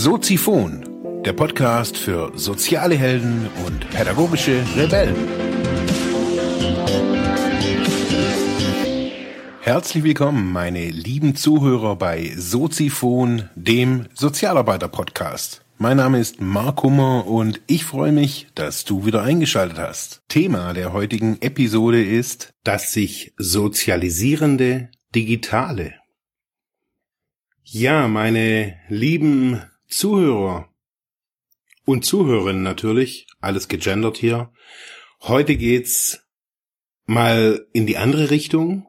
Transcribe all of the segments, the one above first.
Soziphon, der Podcast für soziale Helden und pädagogische Rebellen. Herzlich willkommen, meine lieben Zuhörer bei Soziphon, dem Sozialarbeiter-Podcast. Mein Name ist Mark Hummer und ich freue mich, dass du wieder eingeschaltet hast. Thema der heutigen Episode ist das sich sozialisierende Digitale. Ja, meine lieben Zuhörer und Zuhörerinnen natürlich, alles gegendert hier. Heute geht's mal in die andere Richtung.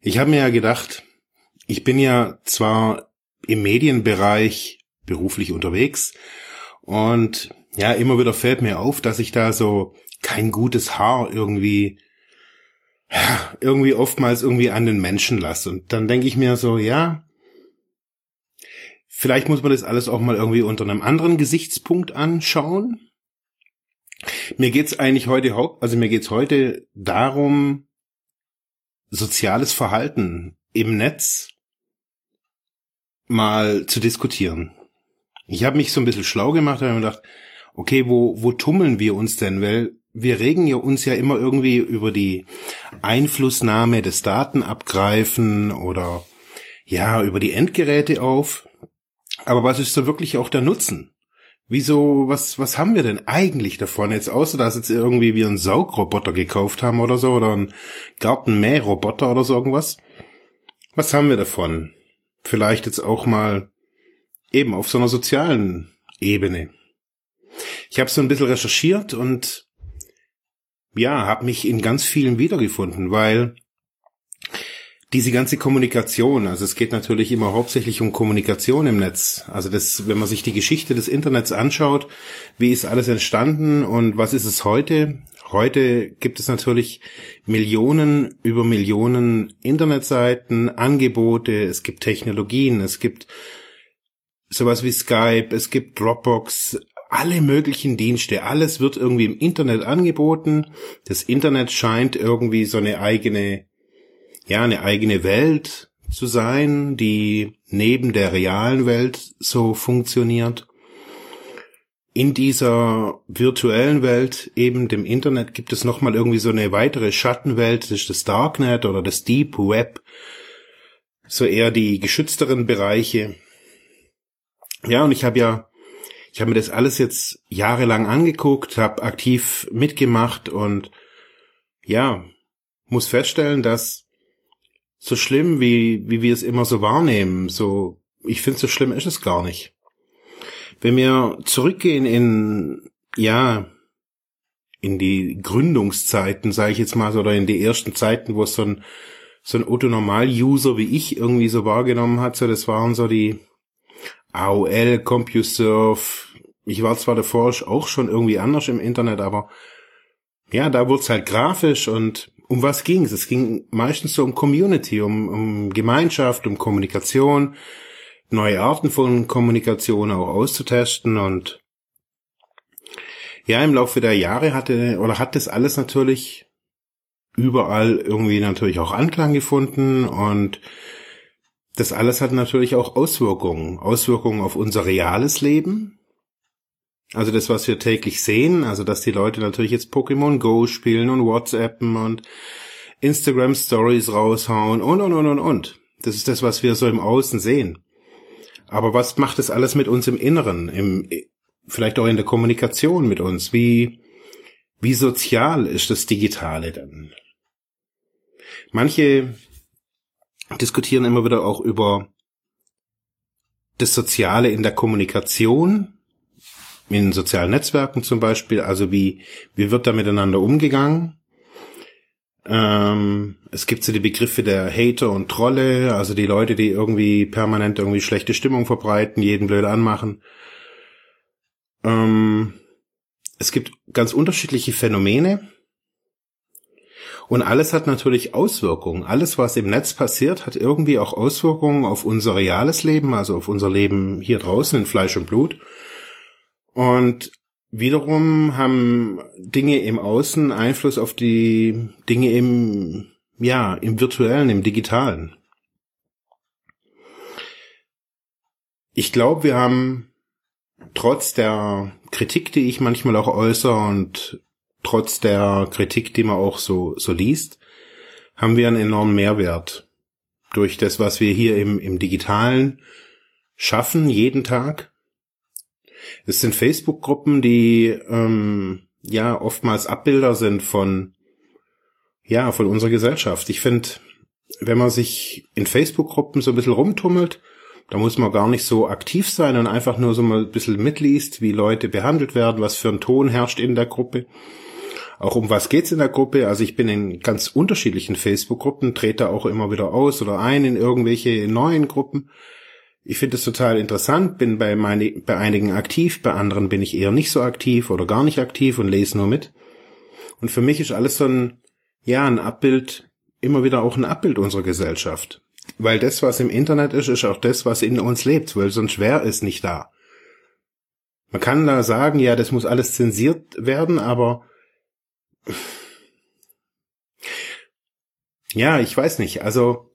Ich habe mir ja gedacht, ich bin ja zwar im Medienbereich beruflich unterwegs und ja, immer wieder fällt mir auf, dass ich da so kein gutes Haar irgendwie irgendwie oftmals irgendwie an den Menschen lasse. Und dann denke ich mir so, ja, Vielleicht muss man das alles auch mal irgendwie unter einem anderen Gesichtspunkt anschauen. Mir geht's eigentlich heute haupt, also mir geht's heute darum, soziales Verhalten im Netz mal zu diskutieren. Ich habe mich so ein bisschen schlau gemacht und habe gedacht, okay, wo, wo tummeln wir uns denn? Weil wir regen ja uns ja immer irgendwie über die Einflussnahme des Datenabgreifen oder ja, über die Endgeräte auf. Aber was ist so wirklich auch der Nutzen? Wieso, was, was haben wir denn eigentlich davon jetzt, außer dass jetzt irgendwie wir einen Saugroboter gekauft haben oder so, oder einen Gartenmähroboter oder so irgendwas? Was haben wir davon? Vielleicht jetzt auch mal eben auf so einer sozialen Ebene. Ich habe so ein bisschen recherchiert und ja, habe mich in ganz vielen wiedergefunden, weil diese ganze Kommunikation, also es geht natürlich immer hauptsächlich um Kommunikation im Netz. Also das, wenn man sich die Geschichte des Internets anschaut, wie ist alles entstanden und was ist es heute? Heute gibt es natürlich Millionen über Millionen Internetseiten, Angebote, es gibt Technologien, es gibt sowas wie Skype, es gibt Dropbox, alle möglichen Dienste, alles wird irgendwie im Internet angeboten. Das Internet scheint irgendwie so eine eigene ja, eine eigene Welt zu sein, die neben der realen Welt so funktioniert. In dieser virtuellen Welt, eben dem Internet, gibt es nochmal irgendwie so eine weitere Schattenwelt, das ist das Darknet oder das Deep Web, so eher die geschützteren Bereiche. Ja, und ich habe ja, ich habe mir das alles jetzt jahrelang angeguckt, habe aktiv mitgemacht und ja, muss feststellen, dass so schlimm, wie, wie wir es immer so wahrnehmen. So, ich finde, so schlimm ist es gar nicht. Wenn wir zurückgehen in, ja, in die Gründungszeiten, sage ich jetzt mal, oder in die ersten Zeiten, wo es so ein, so ein Otto-Normal-User wie ich irgendwie so wahrgenommen hat, so das waren so die AOL, CompuServe. Ich war zwar davor auch schon irgendwie anders im Internet, aber ja, da wurde es halt grafisch und um was ging es? Es ging meistens so um Community, um, um Gemeinschaft, um Kommunikation, neue Arten von Kommunikation auch auszutesten und ja, im Laufe der Jahre hatte oder hat das alles natürlich überall irgendwie natürlich auch Anklang gefunden und das alles hat natürlich auch Auswirkungen. Auswirkungen auf unser reales Leben, also das, was wir täglich sehen, also dass die Leute natürlich jetzt Pokémon Go spielen und WhatsAppen und Instagram Stories raushauen und und und und und. Das ist das, was wir so im Außen sehen. Aber was macht das alles mit uns im Inneren, im, vielleicht auch in der Kommunikation mit uns? Wie, wie sozial ist das Digitale dann? Manche diskutieren immer wieder auch über das Soziale in der Kommunikation, in sozialen Netzwerken zum Beispiel, also wie, wie wird da miteinander umgegangen? Ähm, es gibt so die Begriffe der Hater und Trolle, also die Leute, die irgendwie permanent irgendwie schlechte Stimmung verbreiten, jeden blöd anmachen. Ähm, es gibt ganz unterschiedliche Phänomene. Und alles hat natürlich Auswirkungen. Alles, was im Netz passiert, hat irgendwie auch Auswirkungen auf unser reales Leben, also auf unser Leben hier draußen in Fleisch und Blut. Und wiederum haben Dinge im Außen Einfluss auf die Dinge im, ja, im virtuellen, im digitalen. Ich glaube, wir haben trotz der Kritik, die ich manchmal auch äußere und trotz der Kritik, die man auch so, so liest, haben wir einen enormen Mehrwert durch das, was wir hier im, im digitalen schaffen, jeden Tag. Es sind Facebook-Gruppen, die ähm, ja oftmals Abbilder sind von ja von unserer Gesellschaft. Ich finde, wenn man sich in Facebook-Gruppen so ein bisschen rumtummelt, da muss man gar nicht so aktiv sein und einfach nur so mal ein bisschen mitliest, wie Leute behandelt werden, was für ein Ton herrscht in der Gruppe. Auch um was geht's in der Gruppe? Also ich bin in ganz unterschiedlichen Facebook-Gruppen, trete auch immer wieder aus oder ein in irgendwelche neuen Gruppen. Ich finde es total interessant, bin bei, meine, bei einigen aktiv, bei anderen bin ich eher nicht so aktiv oder gar nicht aktiv und lese nur mit. Und für mich ist alles so ein, ja, ein Abbild, immer wieder auch ein Abbild unserer Gesellschaft. Weil das, was im Internet ist, ist auch das, was in uns lebt, weil sonst wäre es nicht da. Man kann da sagen, ja, das muss alles zensiert werden, aber ja, ich weiß nicht. Also,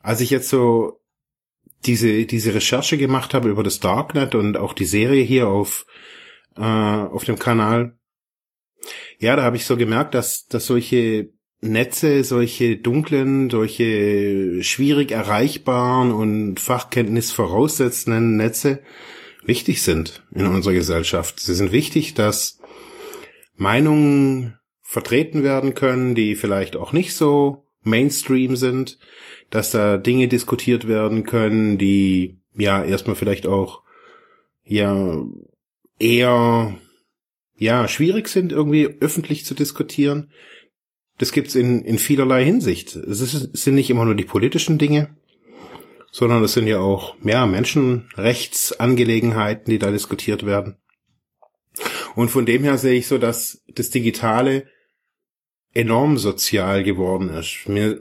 als ich jetzt so diese, diese Recherche gemacht habe über das Darknet und auch die Serie hier auf, äh, auf dem Kanal, ja, da habe ich so gemerkt, dass, dass solche Netze, solche dunklen, solche schwierig erreichbaren und Fachkenntnis voraussetzenden Netze wichtig sind in unserer Gesellschaft. Sie sind wichtig, dass Meinungen vertreten werden können, die vielleicht auch nicht so Mainstream sind, dass da Dinge diskutiert werden können, die ja erstmal vielleicht auch ja eher ja schwierig sind irgendwie öffentlich zu diskutieren, das gibt's in, in vielerlei Hinsicht. Es, ist, es sind nicht immer nur die politischen Dinge, sondern es sind ja auch ja, Menschenrechtsangelegenheiten, die da diskutiert werden. Und von dem her sehe ich so, dass das Digitale enorm sozial geworden ist. Mir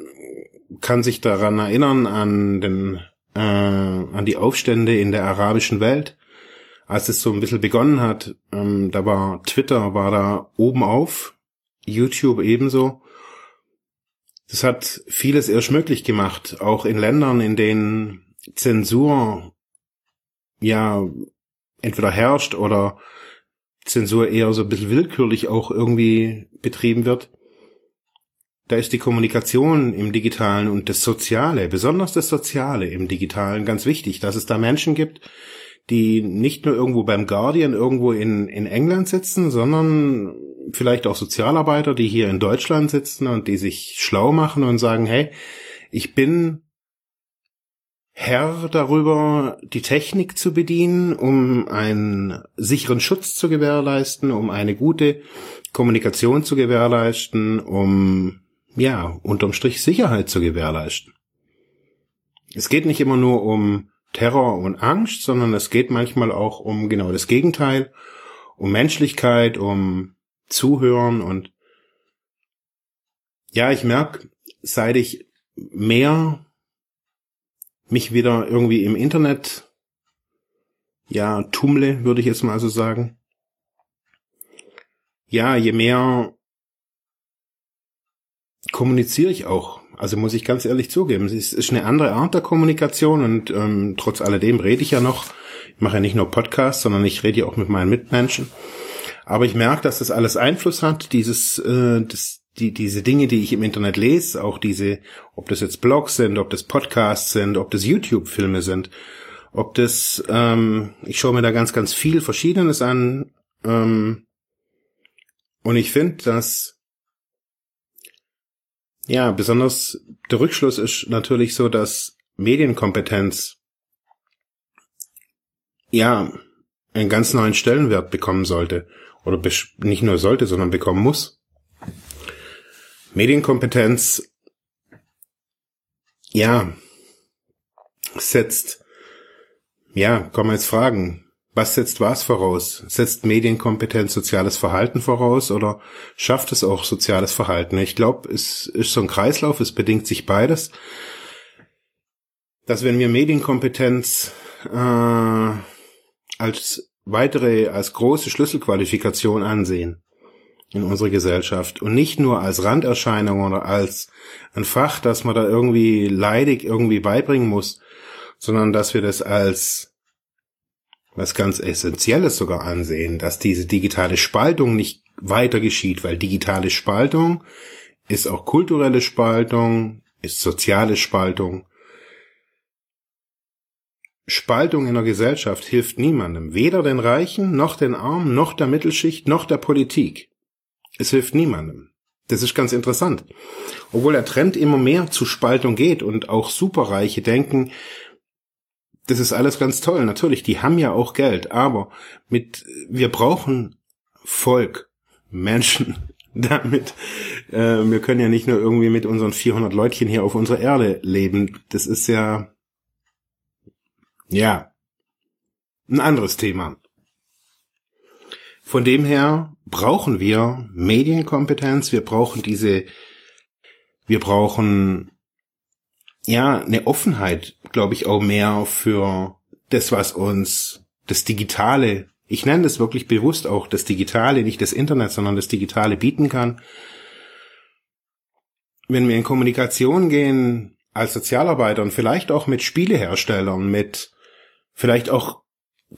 kann sich daran erinnern an den äh, an die Aufstände in der arabischen Welt, als es so ein bisschen begonnen hat. Ähm, da war Twitter war da oben auf, YouTube ebenso. Das hat vieles erst möglich gemacht, auch in Ländern, in denen Zensur ja entweder herrscht oder Zensur eher so ein bisschen willkürlich auch irgendwie betrieben wird. Da ist die Kommunikation im Digitalen und das Soziale, besonders das Soziale im Digitalen ganz wichtig, dass es da Menschen gibt, die nicht nur irgendwo beim Guardian irgendwo in, in England sitzen, sondern vielleicht auch Sozialarbeiter, die hier in Deutschland sitzen und die sich schlau machen und sagen, hey, ich bin Herr darüber, die Technik zu bedienen, um einen sicheren Schutz zu gewährleisten, um eine gute Kommunikation zu gewährleisten, um, ja, unterm Strich Sicherheit zu gewährleisten. Es geht nicht immer nur um Terror und Angst, sondern es geht manchmal auch um genau das Gegenteil, um Menschlichkeit, um Zuhören und ja, ich merke, seit ich mehr mich wieder irgendwie im Internet ja tummle, würde ich jetzt mal so sagen. Ja, je mehr kommuniziere ich auch. Also muss ich ganz ehrlich zugeben, es ist eine andere Art der Kommunikation und ähm, trotz alledem rede ich ja noch. Ich mache ja nicht nur Podcasts, sondern ich rede ja auch mit meinen Mitmenschen. Aber ich merke, dass das alles Einfluss hat, dieses, äh, das, die, diese Dinge, die ich im Internet lese, auch diese, ob das jetzt Blogs sind, ob das Podcasts sind, ob das YouTube-Filme sind, ob das, ähm, ich schaue mir da ganz, ganz viel Verschiedenes an. Ähm, und ich finde, dass ja, besonders der Rückschluss ist natürlich so, dass Medienkompetenz ja einen ganz neuen Stellenwert bekommen sollte oder nicht nur sollte, sondern bekommen muss. Medienkompetenz, ja, setzt, ja, kann man jetzt fragen, was setzt was voraus? Setzt Medienkompetenz soziales Verhalten voraus oder schafft es auch soziales Verhalten? Ich glaube, es ist so ein Kreislauf, es bedingt sich beides. Dass wenn wir Medienkompetenz äh, als weitere, als große Schlüsselqualifikation ansehen in unserer Gesellschaft und nicht nur als Randerscheinung oder als ein Fach, das man da irgendwie leidig irgendwie beibringen muss, sondern dass wir das als was ganz Essentielles sogar ansehen, dass diese digitale Spaltung nicht weiter geschieht, weil digitale Spaltung ist auch kulturelle Spaltung, ist soziale Spaltung. Spaltung in der Gesellschaft hilft niemandem, weder den Reichen, noch den Armen, noch der Mittelschicht, noch der Politik. Es hilft niemandem. Das ist ganz interessant. Obwohl der Trend immer mehr zu Spaltung geht und auch Superreiche denken, das ist alles ganz toll. Natürlich, die haben ja auch Geld, aber mit, wir brauchen Volk, Menschen, damit. Äh, wir können ja nicht nur irgendwie mit unseren 400 Leutchen hier auf unserer Erde leben. Das ist ja, ja, ein anderes Thema. Von dem her brauchen wir Medienkompetenz, wir brauchen diese, wir brauchen ja eine Offenheit, glaube ich, auch mehr für das, was uns das Digitale, ich nenne das wirklich bewusst auch das Digitale, nicht das Internet, sondern das Digitale bieten kann. Wenn wir in Kommunikation gehen als Sozialarbeiter und vielleicht auch mit Spieleherstellern, mit vielleicht auch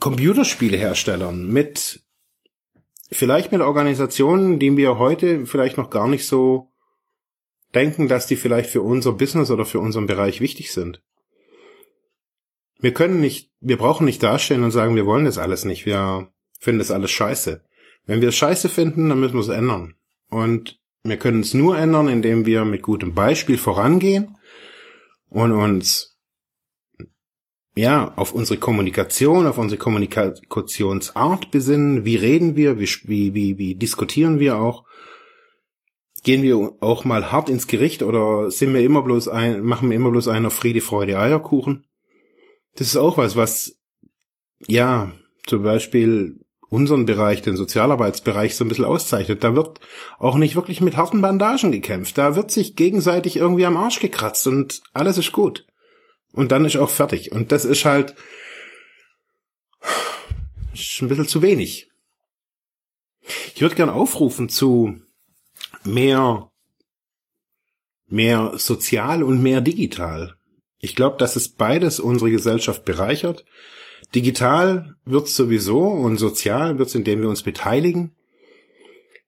Computerspieleherstellern, mit vielleicht mit Organisationen, die wir heute vielleicht noch gar nicht so denken, dass die vielleicht für unser Business oder für unseren Bereich wichtig sind. Wir können nicht, wir brauchen nicht dastehen und sagen, wir wollen das alles nicht, wir finden das alles scheiße. Wenn wir es scheiße finden, dann müssen wir es ändern. Und wir können es nur ändern, indem wir mit gutem Beispiel vorangehen und uns ja, auf unsere Kommunikation, auf unsere Kommunikationsart besinnen. Wie reden wir? Wie, wie, wie, wie diskutieren wir auch? Gehen wir auch mal hart ins Gericht oder sind wir immer bloß ein, machen wir immer bloß einen auf Friede, Freude, Eierkuchen? Das ist auch was, was, ja, zum Beispiel unseren Bereich, den Sozialarbeitsbereich so ein bisschen auszeichnet. Da wird auch nicht wirklich mit harten Bandagen gekämpft. Da wird sich gegenseitig irgendwie am Arsch gekratzt und alles ist gut und dann ist auch fertig. Und das ist halt ist ein bisschen zu wenig. Ich würde gern aufrufen zu mehr, mehr sozial und mehr digital. Ich glaube, dass es beides unsere Gesellschaft bereichert. Digital wird's sowieso und sozial wird's, indem wir uns beteiligen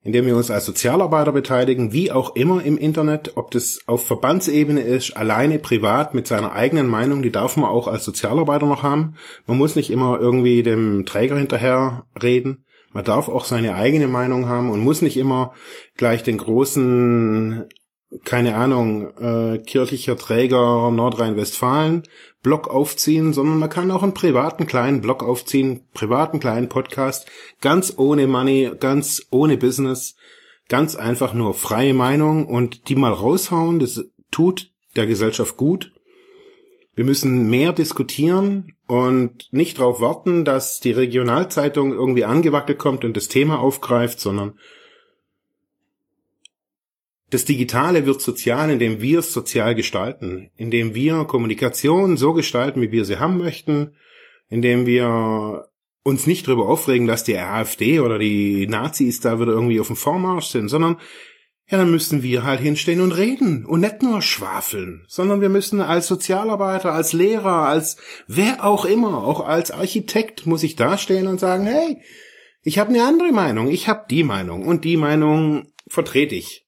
indem wir uns als Sozialarbeiter beteiligen, wie auch immer im Internet, ob das auf Verbandsebene ist, alleine privat mit seiner eigenen Meinung, die darf man auch als Sozialarbeiter noch haben. Man muss nicht immer irgendwie dem Träger hinterher reden. Man darf auch seine eigene Meinung haben und muss nicht immer gleich den großen keine Ahnung, äh, kirchlicher Träger Nordrhein-Westfalen Blog aufziehen, sondern man kann auch einen privaten kleinen Blog aufziehen, privaten kleinen Podcast, ganz ohne Money, ganz ohne Business, ganz einfach nur freie Meinung und die mal raushauen, das tut der Gesellschaft gut. Wir müssen mehr diskutieren und nicht darauf warten, dass die Regionalzeitung irgendwie angewackelt kommt und das Thema aufgreift, sondern das Digitale wird sozial, indem wir es sozial gestalten, indem wir Kommunikation so gestalten, wie wir sie haben möchten, indem wir uns nicht darüber aufregen, dass die AfD oder die Nazis da wieder irgendwie auf dem Vormarsch sind, sondern ja, dann müssen wir halt hinstehen und reden und nicht nur schwafeln, sondern wir müssen als Sozialarbeiter, als Lehrer, als wer auch immer, auch als Architekt muss ich dastehen und sagen, hey, ich habe eine andere Meinung, ich habe die Meinung und die Meinung vertrete ich.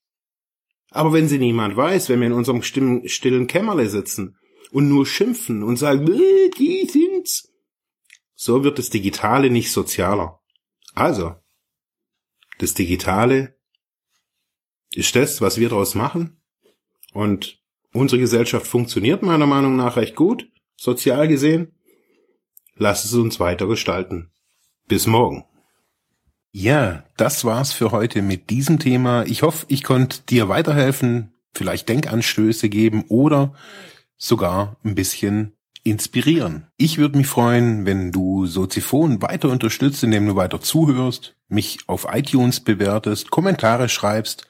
Aber wenn sie niemand weiß, wenn wir in unserem stillen Kämmerle sitzen und nur schimpfen und sagen, äh, die sind's, so wird das Digitale nicht sozialer. Also, das Digitale ist das, was wir daraus machen. Und unsere Gesellschaft funktioniert meiner Meinung nach recht gut, sozial gesehen. Lass es uns weiter gestalten. Bis morgen. Ja, das war's für heute mit diesem Thema. Ich hoffe, ich konnte dir weiterhelfen, vielleicht Denkanstöße geben oder sogar ein bisschen inspirieren. Ich würde mich freuen, wenn du Soziphon weiter unterstützt, indem du weiter zuhörst, mich auf iTunes bewertest, Kommentare schreibst